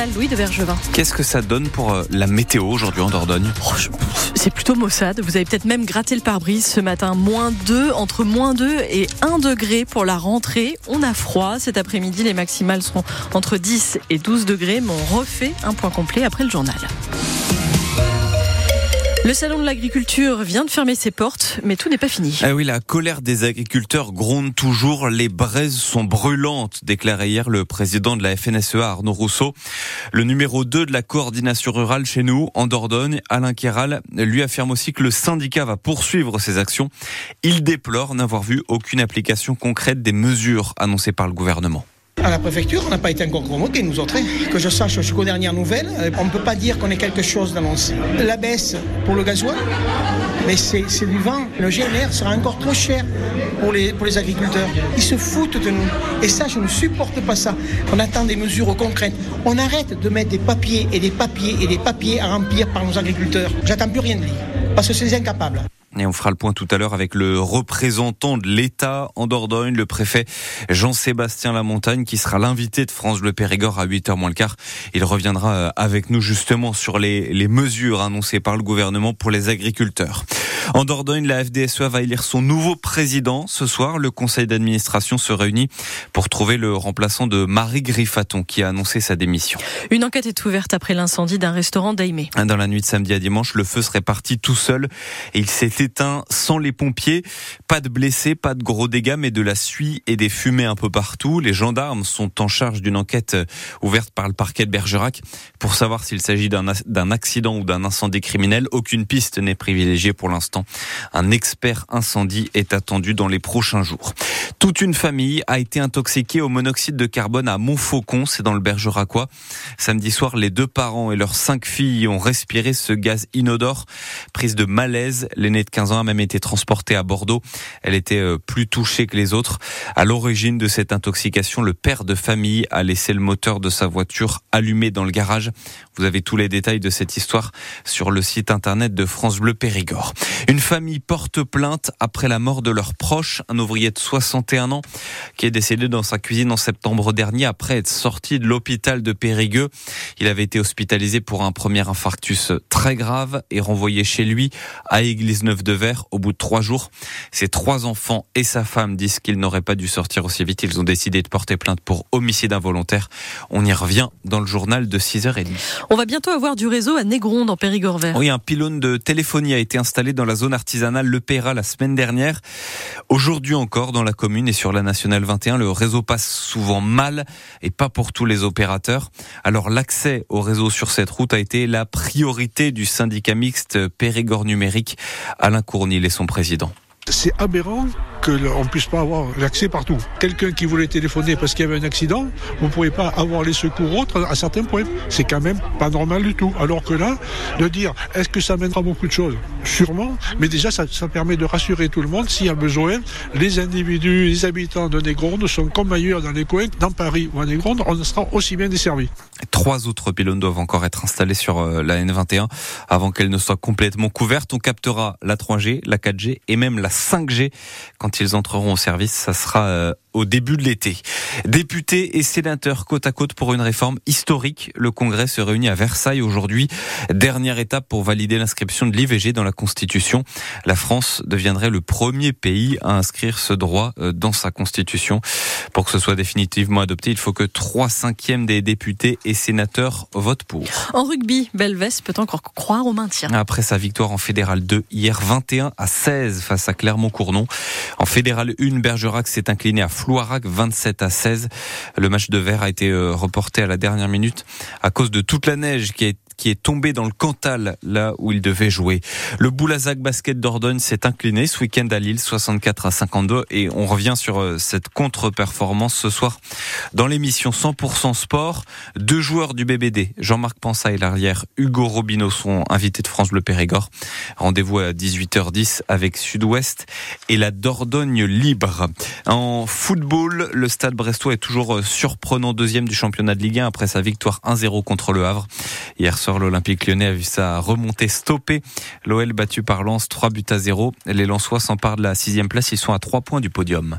journal, Louis de Vergevin. Qu'est-ce que ça donne pour euh, la météo aujourd'hui en Dordogne? Oh, C'est plutôt maussade. Vous avez peut-être même gratté le pare-brise ce matin. Moins 2, entre moins 2 et 1 degré pour la rentrée. On a froid. Cet après-midi, les maximales seront entre 10 et 12 degrés. Mais on refait un point complet après le journal. Le salon de l'agriculture vient de fermer ses portes, mais tout n'est pas fini. Ah oui, la colère des agriculteurs gronde toujours. Les braises sont brûlantes, déclarait hier le président de la FNSEA, Arnaud Rousseau. Le numéro 2 de la coordination rurale chez nous, en Dordogne, Alain Kéral, lui affirme aussi que le syndicat va poursuivre ses actions. Il déplore n'avoir vu aucune application concrète des mesures annoncées par le gouvernement. À la préfecture, on n'a pas été encore convoqués, nous autres. Hein. Que je sache jusqu'aux dernières nouvelles, euh, on ne peut pas dire qu'on ait quelque chose d'annoncé. La baisse pour le gasoil, mais c'est du vent. Le GNR sera encore trop cher pour les, pour les agriculteurs. Ils se foutent de nous. Et ça, je ne supporte pas ça. On attend des mesures concrètes. On arrête de mettre des papiers et des papiers et des papiers à remplir par nos agriculteurs. J'attends plus rien de lui, parce que c'est incapable. Et on fera le point tout à l'heure avec le représentant de l'État en Dordogne, le préfet Jean-Sébastien Lamontagne, qui sera l'invité de France Bleu Périgord à 8h moins le quart. Il reviendra euh, avec nous justement sur les mesures annoncées par le gouvernement pour les agriculteurs. En Dordogne, la FDSEA va élire son nouveau président. Ce soir, le conseil d'administration se réunit pour trouver le remplaçant de Marie Griffaton qui a annoncé sa démission. Une enquête est ouverte après l'incendie d'un restaurant d'Aimé. Dans la nuit de samedi à dimanche, le feu serait parti tout seul et il s'est éteint sans les pompiers. Pas de blessés, pas de gros dégâts, mais de la suie et des fumées un peu partout. Les gendarmes sont en charge d'une enquête ouverte par le parquet de Bergerac pour savoir s'il s'agit d'un accident ou d'un incendie criminel. Aucune piste n'est privilégiée pour l'instant. Un expert incendie est attendu dans les prochains jours. Toute une famille a été intoxiquée au monoxyde de carbone à Montfaucon, c'est dans le Bergeracois. Samedi soir, les deux parents et leurs cinq filles ont respiré ce gaz inodore. Prise de malaise, l'aînée de 15 ans a même été transportée à Bordeaux. Elle était euh, plus touchée que les autres. À l'origine de cette intoxication, le père de famille a laissé le moteur de sa voiture allumé dans le garage. Vous avez tous les détails de cette histoire sur le site internet de France Bleu Périgord. Une famille porte plainte après la mort de leur proche, un ouvrier de 61 ans qui est décédé dans sa cuisine en septembre dernier après être sorti de l'hôpital de Périgueux. Il avait été hospitalisé pour un premier infarctus très grave et renvoyé chez lui à Église-Neuve-de-Ver au bout de trois jours. Ses trois enfants et sa femme disent qu'ils n'auraient pas dû sortir aussi vite. Ils ont décidé de porter plainte pour homicide involontaire. On y revient dans le journal de 6h30. On va bientôt avoir du réseau à Négron dans Périgord-Vert. Oui, un pylône de téléphonie a été installé dans la zone artisanale Le Péra la semaine dernière. Aujourd'hui encore, dans la commune et sur la nationale 21, le réseau passe souvent mal et pas pour tous les opérateurs. Alors l'accès au réseau sur cette route a été la priorité du syndicat mixte Périgord numérique. Alain Cournil est son président. C'est aberrant qu'on ne puisse pas avoir l'accès partout. Quelqu'un qui voulait téléphoner parce qu'il y avait un accident, vous ne pouvez pas avoir les secours autres à certains points. C'est quand même pas normal du tout. Alors que là, de dire, est-ce que ça mènera beaucoup de choses? Sûrement, mais déjà, ça, permet de rassurer tout le monde. S'il y a besoin, les individus, les habitants de Négronde sont comme ailleurs dans les coins, dans Paris ou à Négronde, on sera aussi bien desservis. Trois autres pylônes doivent encore être installés sur euh, la N21 avant qu'elle ne soit complètement couverte. On captera la 3G, la 4G et même la 5G quand ils entreront au service. Ça sera euh, au début de l'été. Députés et sénateurs côte à côte pour une réforme historique. Le Congrès se réunit à Versailles aujourd'hui. Dernière étape pour valider l'inscription de l'IVG dans la Constitution. La France deviendrait le premier pays à inscrire ce droit euh, dans sa Constitution. Pour que ce soit définitivement adopté, il faut que trois cinquièmes des députés et sénateurs votent pour. En rugby, Belvès peut encore croire au maintien. Après sa victoire en Fédéral 2 hier 21 à 16 face à Clermont-Cournon. En Fédéral 1, Bergerac s'est incliné à Floirac 27 à 16. Le match de Vert a été euh, reporté à la dernière minute à cause de toute la neige qui a qui est tombé dans le Cantal, là où il devait jouer. Le Boulazac Basket d'Ordogne s'est incliné ce week-end à Lille, 64 à 52, et on revient sur euh, cette contre-performance ce soir dans l'émission 100% Sport. Deux joueurs du BBD, Jean-Marc Pansa et l'arrière Hugo Robineau sont invités de France Bleu Périgord. Rendez-vous à 18h10 avec Sud-Ouest et la Dordogne libre. En football, le Stade Brestois est toujours euh, surprenant deuxième du championnat de Ligue 1 après sa victoire 1-0 contre le Havre. Hier soir, l'Olympique lyonnais a vu sa remontée stoppée. L'OL battu par Lens, 3 buts à 0. Les Lensois s'emparent de la sixième place. Ils sont à 3 points du podium.